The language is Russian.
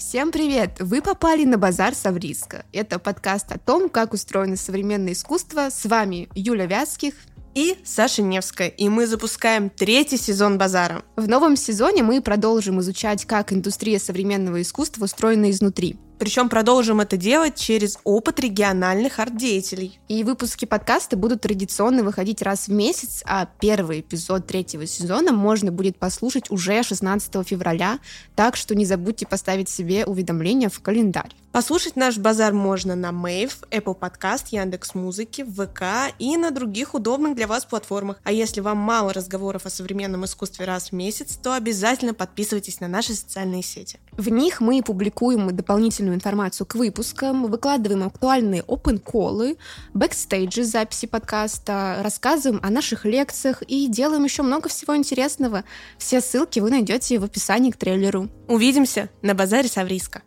Всем привет! Вы попали на базар Савриска. Это подкаст о том, как устроено современное искусство. С вами Юля Вязких и Саша Невская, и мы запускаем третий сезон «Базара». В новом сезоне мы продолжим изучать, как индустрия современного искусства устроена изнутри. Причем продолжим это делать через опыт региональных арт-деятелей. И выпуски подкаста будут традиционно выходить раз в месяц, а первый эпизод третьего сезона можно будет послушать уже 16 февраля, так что не забудьте поставить себе уведомления в календарь. Послушать наш базар можно на Mave, Apple Podcast, Яндекс Музыки, ВК и на других удобных для вас платформах. А если вам мало разговоров о современном искусстве раз в месяц, то обязательно подписывайтесь на наши социальные сети. В них мы публикуем дополнительную информацию к выпускам, выкладываем актуальные open call ы, бэкстейджи записи подкаста, рассказываем о наших лекциях и делаем еще много всего интересного. Все ссылки вы найдете в описании к трейлеру. Увидимся на базаре Савриска.